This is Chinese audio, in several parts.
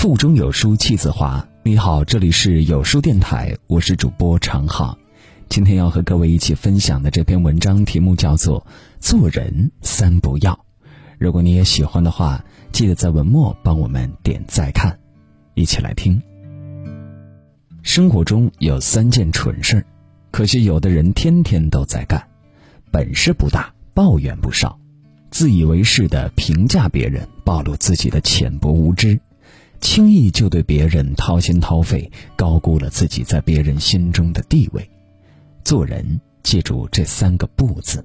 腹中有书气自华。你好，这里是有书电台，我是主播常浩。今天要和各位一起分享的这篇文章题目叫做《做人三不要》。如果你也喜欢的话，记得在文末帮我们点再看。一起来听。生活中有三件蠢事儿，可惜有的人天天都在干，本事不大，抱怨不少，自以为是的评价别人，暴露自己的浅薄无知。轻易就对别人掏心掏肺，高估了自己在别人心中的地位。做人，记住这三个不字。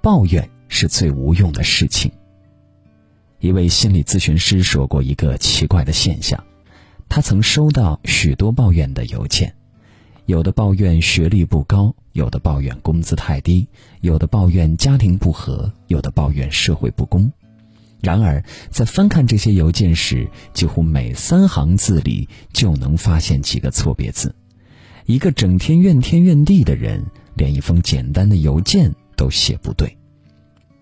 抱怨是最无用的事情。一位心理咨询师说过一个奇怪的现象：他曾收到许多抱怨的邮件，有的抱怨学历不高，有的抱怨工资太低，有的抱怨家庭不和，有的抱怨社会不公。然而，在翻看这些邮件时，几乎每三行字里就能发现几个错别字。一个整天怨天怨地的人，连一封简单的邮件都写不对。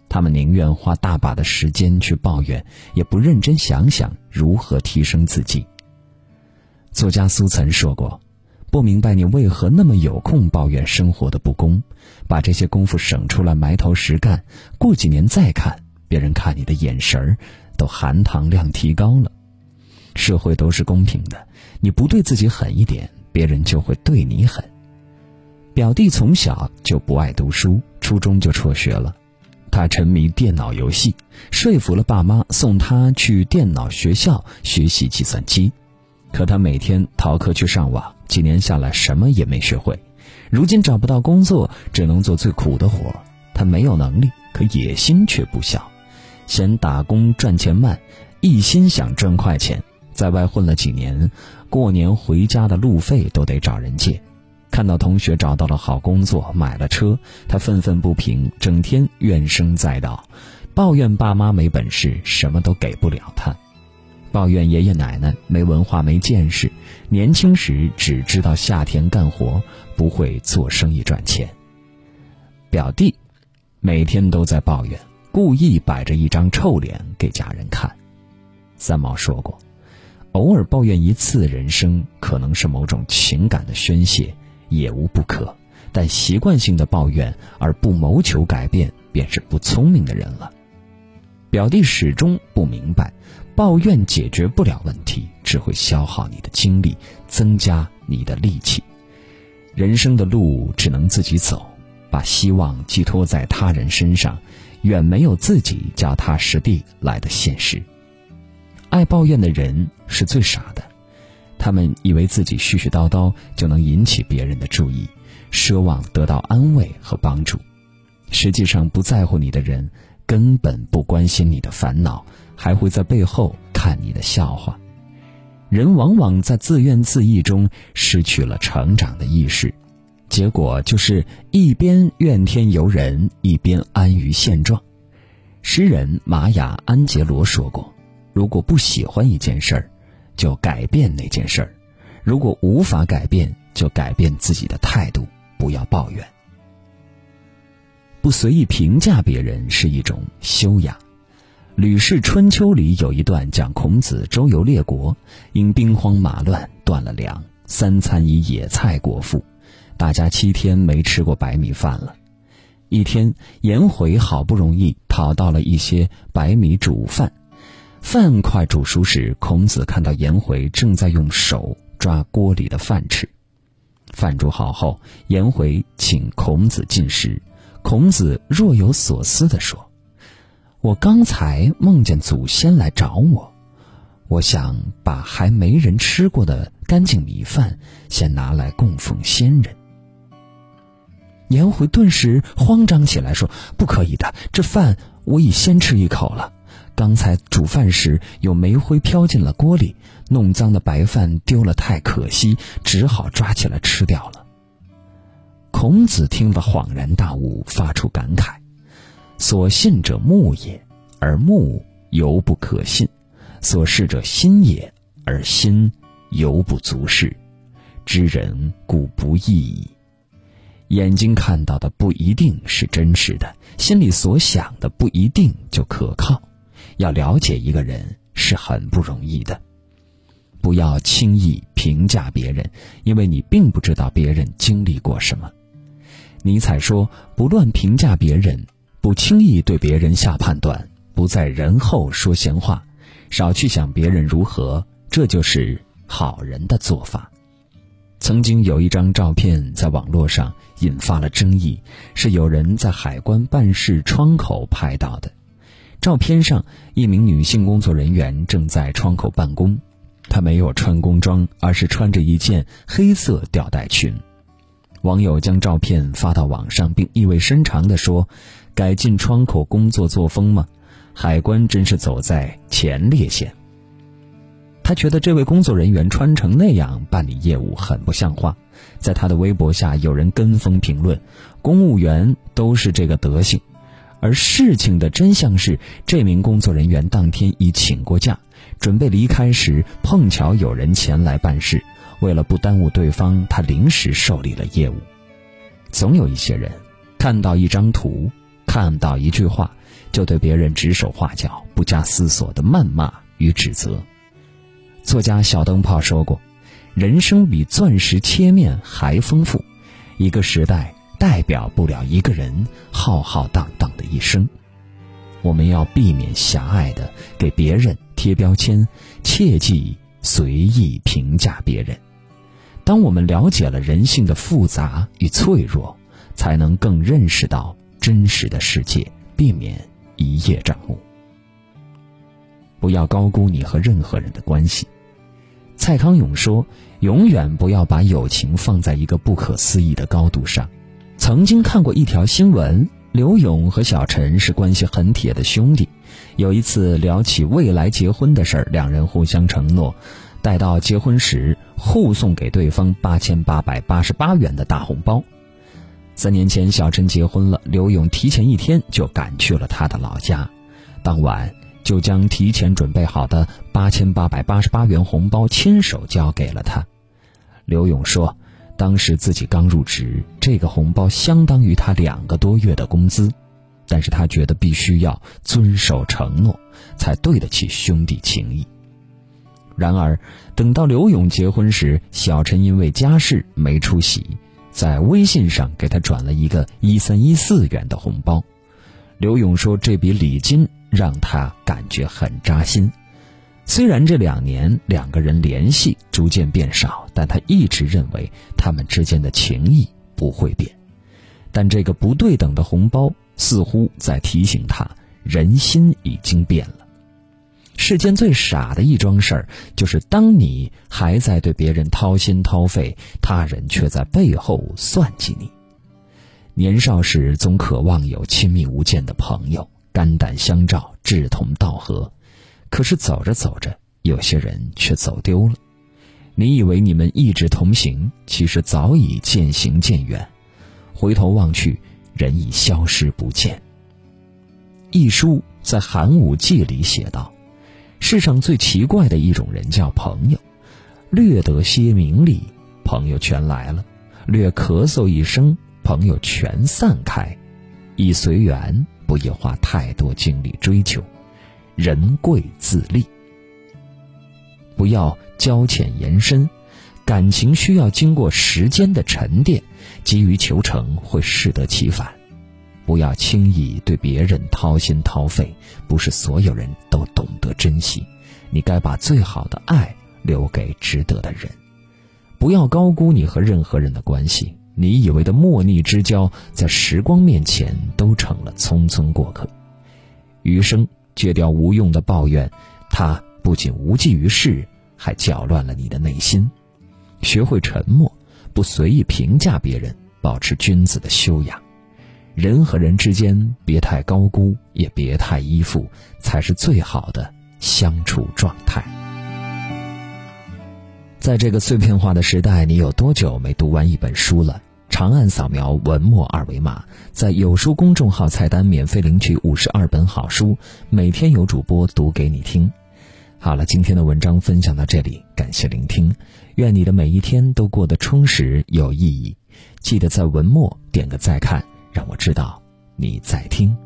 他们宁愿花大把的时间去抱怨，也不认真想想如何提升自己。作家苏岑说过：“不明白你为何那么有空抱怨生活的不公，把这些功夫省出来埋头实干，过几年再看。”别人看你的眼神儿，都含糖量提高了。社会都是公平的，你不对自己狠一点，别人就会对你狠。表弟从小就不爱读书，初中就辍学了。他沉迷电脑游戏，说服了爸妈送他去电脑学校学习计算机。可他每天逃课去上网，几年下来什么也没学会。如今找不到工作，只能做最苦的活。他没有能力，可野心却不小。嫌打工赚钱慢，一心想赚快钱，在外混了几年，过年回家的路费都得找人借。看到同学找到了好工作，买了车，他愤愤不平，整天怨声载道，抱怨爸妈没本事，什么都给不了他，抱怨爷爷奶奶没文化没见识，年轻时只知道下田干活，不会做生意赚钱。表弟每天都在抱怨。故意摆着一张臭脸给家人看。三毛说过：“偶尔抱怨一次，人生可能是某种情感的宣泄，也无不可。但习惯性的抱怨而不谋求改变，便是不聪明的人了。”表弟始终不明白，抱怨解决不了问题，只会消耗你的精力，增加你的戾气。人生的路只能自己走，把希望寄托在他人身上。远没有自己脚踏实地来的现实。爱抱怨的人是最傻的，他们以为自己絮絮叨叨就能引起别人的注意，奢望得到安慰和帮助。实际上，不在乎你的人根本不关心你的烦恼，还会在背后看你的笑话。人往往在自怨自艾中失去了成长的意识。结果就是一边怨天尤人，一边安于现状。诗人玛雅·安杰罗说过：“如果不喜欢一件事儿，就改变那件事儿；如果无法改变，就改变自己的态度，不要抱怨。不随意评价别人是一种修养。”《吕氏春秋》里有一段讲孔子周游列国，因兵荒马乱断了粮，三餐以野菜果腹。大家七天没吃过白米饭了。一天，颜回好不容易讨到了一些白米煮饭，饭快煮熟时，孔子看到颜回正在用手抓锅里的饭吃。饭煮好后，颜回请孔子进食。孔子若有所思地说：“我刚才梦见祖先来找我，我想把还没人吃过的干净米饭先拿来供奉先人。”颜回顿时慌张起来，说：“不可以的，这饭我已先吃一口了。刚才煮饭时有煤灰飘进了锅里，弄脏的白饭丢了太可惜，只好抓起来吃掉了。”孔子听了恍然大悟，发出感慨：“所信者目也，而目犹不可信；所视者心也，而心犹不足视。知人故不易矣。”眼睛看到的不一定是真实的，心里所想的不一定就可靠。要了解一个人，是很不容易的。不要轻易评价别人，因为你并不知道别人经历过什么。尼采说：“不乱评价别人，不轻易对别人下判断，不在人后说闲话，少去想别人如何，这就是好人的做法。”曾经有一张照片在网络上引发了争议，是有人在海关办事窗口拍到的。照片上，一名女性工作人员正在窗口办公。她没有穿工装，而是穿着一件黑色吊带裙。网友将照片发到网上，并意味深长地说：“改进窗口工作作风吗？海关真是走在前列线。”他觉得这位工作人员穿成那样办理业务很不像话。在他的微博下，有人跟风评论：“公务员都是这个德行。”而事情的真相是，这名工作人员当天已请过假。准备离开时，碰巧有人前来办事。为了不耽误对方，他临时受理了业务。总有一些人，看到一张图，看到一句话，就对别人指手画脚，不加思索的谩骂与指责。作家小灯泡说过：“人生比钻石切面还丰富。一个时代代表不了一个人浩浩荡荡的一生。我们要避免狭隘的给别人。”贴标签，切忌随意评价别人。当我们了解了人性的复杂与脆弱，才能更认识到真实的世界，避免一叶障目。不要高估你和任何人的关系。蔡康永说：“永远不要把友情放在一个不可思议的高度上。”曾经看过一条新闻。刘勇和小陈是关系很铁的兄弟，有一次聊起未来结婚的事儿，两人互相承诺，待到结婚时互送给对方八千八百八十八元的大红包。三年前，小陈结婚了，刘勇提前一天就赶去了他的老家，当晚就将提前准备好的八千八百八十八元红包亲手交给了他。刘勇说。当时自己刚入职，这个红包相当于他两个多月的工资，但是他觉得必须要遵守承诺，才对得起兄弟情谊。然而，等到刘勇结婚时，小陈因为家事没出席，在微信上给他转了一个一三一四元的红包。刘勇说，这笔礼金让他感觉很扎心。虽然这两年两个人联系逐渐变少，但他一直认为他们之间的情谊不会变。但这个不对等的红包似乎在提醒他，人心已经变了。世间最傻的一桩事儿，就是当你还在对别人掏心掏肺，他人却在背后算计你。年少时总渴望有亲密无间的朋友，肝胆相照，志同道合。可是走着走着，有些人却走丢了。你以为你们一直同行，其实早已渐行渐远。回头望去，人已消失不见。一书在《寒武纪》里写道：“世上最奇怪的一种人叫朋友，略得些名利，朋友全来了；略咳嗽一声，朋友全散开。一随缘，不宜花太多精力追求。”人贵自立，不要交浅言深，感情需要经过时间的沉淀，急于求成会适得其反。不要轻易对别人掏心掏肺，不是所有人都懂得珍惜。你该把最好的爱留给值得的人。不要高估你和任何人的关系，你以为的莫逆之交，在时光面前都成了匆匆过客。余生。戒掉无用的抱怨，它不仅无济于事，还搅乱了你的内心。学会沉默，不随意评价别人，保持君子的修养。人和人之间，别太高估，也别太依附，才是最好的相处状态。在这个碎片化的时代，你有多久没读完一本书了？长按扫描文末二维码，在有书公众号菜单免费领取五十二本好书，每天有主播读给你听。好了，今天的文章分享到这里，感谢聆听，愿你的每一天都过得充实有意义。记得在文末点个再看，让我知道你在听。